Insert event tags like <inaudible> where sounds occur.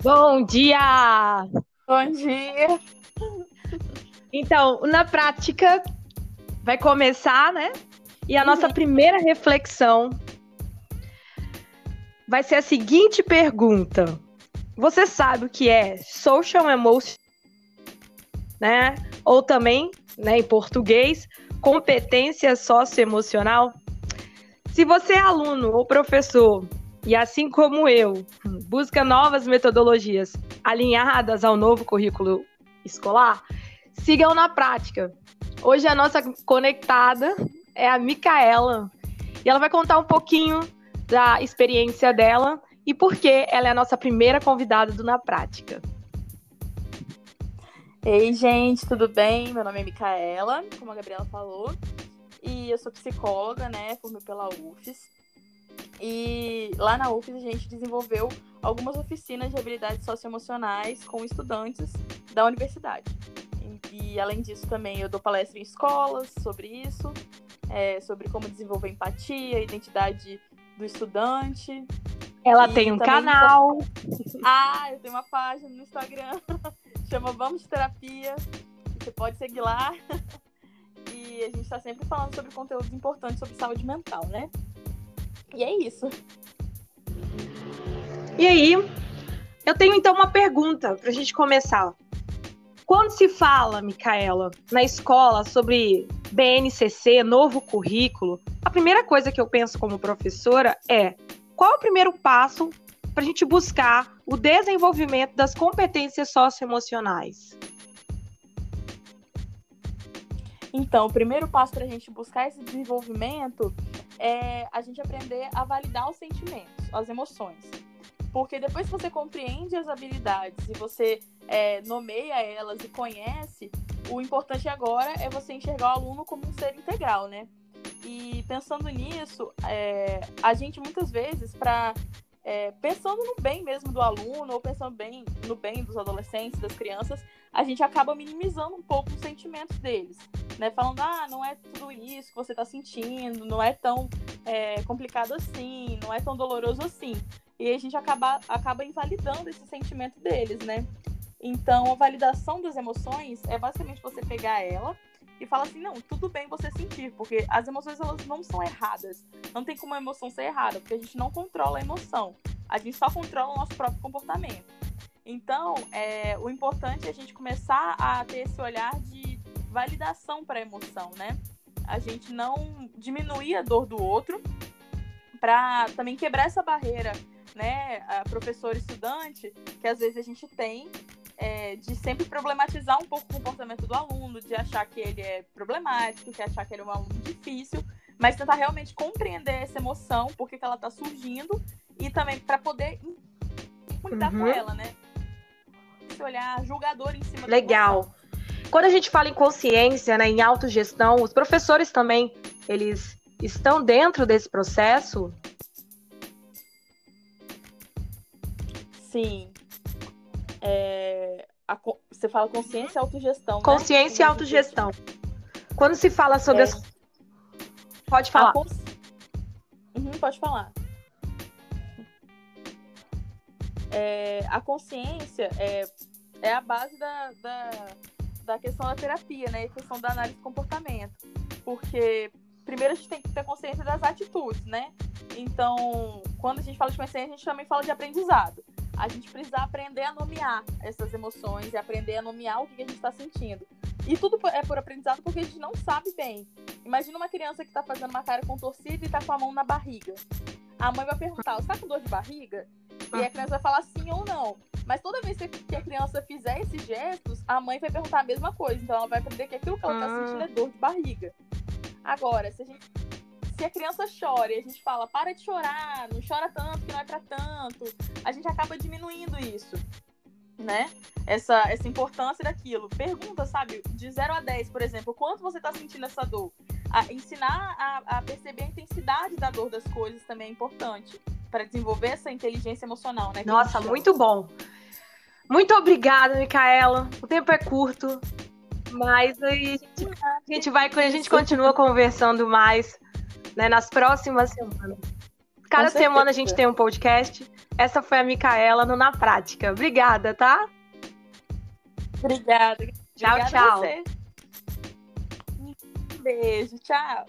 Bom dia! Bom dia! Então, na prática, vai começar, né? E a nossa primeira reflexão vai ser a seguinte pergunta: Você sabe o que é social emotion, né? Ou também, né, em português, competência socioemocional? Se você é aluno ou professor e assim como eu, busca novas metodologias alinhadas ao novo currículo escolar, sigam na prática. Hoje a nossa conectada é a Micaela e ela vai contar um pouquinho da experiência dela e por que ela é a nossa primeira convidada do Na Prática. Ei, gente, tudo bem? Meu nome é Micaela, como a Gabriela falou, e eu sou psicóloga, né? Formei pela UFES. E lá na UFES a gente desenvolveu algumas oficinas de habilidades socioemocionais com estudantes da universidade. E, além disso também eu dou palestra em escolas sobre isso, é, sobre como desenvolver empatia, identidade do estudante. Ela e tem um canal. <laughs> Ah, eu tenho uma página no Instagram, <laughs> chama Vamos Terapia. Você pode seguir lá. <laughs> E a gente está sempre falando sobre conteúdos importantes sobre saúde mental, né? E é isso. E aí, eu tenho então uma pergunta para a gente começar. Quando se fala, Micaela, na escola sobre BNCC, novo currículo, a primeira coisa que eu penso como professora é qual é o primeiro passo para a gente buscar o desenvolvimento das competências socioemocionais? Então, o primeiro passo para a gente buscar esse desenvolvimento é a gente aprender a validar os sentimentos, as emoções. Porque depois que você compreende as habilidades e você é, nomeia elas e conhece, o importante agora é você enxergar o aluno como um ser integral, né? E pensando nisso, é, a gente muitas vezes, para é, pensando no bem mesmo do aluno, ou pensando bem no bem dos adolescentes, das crianças, a gente acaba minimizando um pouco os sentimentos deles, né? Falando, ah, não é tudo isso que você está sentindo, não é tão é, complicado assim, não é tão doloroso assim. E a gente acaba, acaba invalidando esse sentimento deles, né? Então, a validação das emoções é basicamente você pegar ela e falar assim, não, tudo bem você sentir, porque as emoções elas não são erradas. Não tem como a emoção ser errada, porque a gente não controla a emoção. A gente só controla o nosso próprio comportamento. Então, é, o importante é a gente começar a ter esse olhar de validação para a emoção, né? A gente não diminuir a dor do outro para também quebrar essa barreira, né, professor estudante, que às vezes a gente tem é, de sempre problematizar um pouco o comportamento do aluno, de achar que ele é problemático, de achar que ele é um aluno difícil, mas tentar realmente compreender essa emoção, por que ela está surgindo, e também para poder cuidar uhum. com ela, né? Esse olhar julgador em cima Legal. Quando a gente fala em consciência, né, em autogestão, os professores também, eles estão dentro desse processo? Sim. É, a, você fala consciência e autogestão. Né? Consciência né? e autogestão. Quando se fala sobre é. as. Pode falar. Cons... Uhum, pode falar. É, a consciência é, é a base da, da, da questão da terapia, né? A questão da análise de comportamento. Porque primeiro a gente tem que ter consciência das atitudes, né? Então, quando a gente fala de consciência, a gente também fala de aprendizado a gente precisa aprender a nomear essas emoções e aprender a nomear o que a gente está sentindo. E tudo é por aprendizado porque a gente não sabe bem. Imagina uma criança que está fazendo uma cara contorcida e está com a mão na barriga. A mãe vai perguntar: você está com dor de barriga? E a criança vai falar sim ou não. Mas toda vez que a criança fizer esses gestos, a mãe vai perguntar a mesma coisa. Então ela vai aprender que aquilo que ela está sentindo é dor de barriga. Agora, se a gente se a criança chora e a gente fala, para de chorar, não chora tanto que não é para tanto, a gente acaba diminuindo isso, né? Essa, essa importância daquilo. Pergunta, sabe, de 0 a 10, por exemplo, quanto você tá sentindo essa dor? A, ensinar a, a perceber a intensidade da dor das coisas também é importante para desenvolver essa inteligência emocional, né? Nossa, muito bom. Muito obrigada, Micaela. O tempo é curto, mas aí a gente, a gente vai, a gente continua conversando mais né, nas próximas semanas. Cada semana a gente tem um podcast. Essa foi a Micaela no Na Prática. Obrigada, tá? Obrigada. Tchau, Obrigada tchau. Beijo, tchau.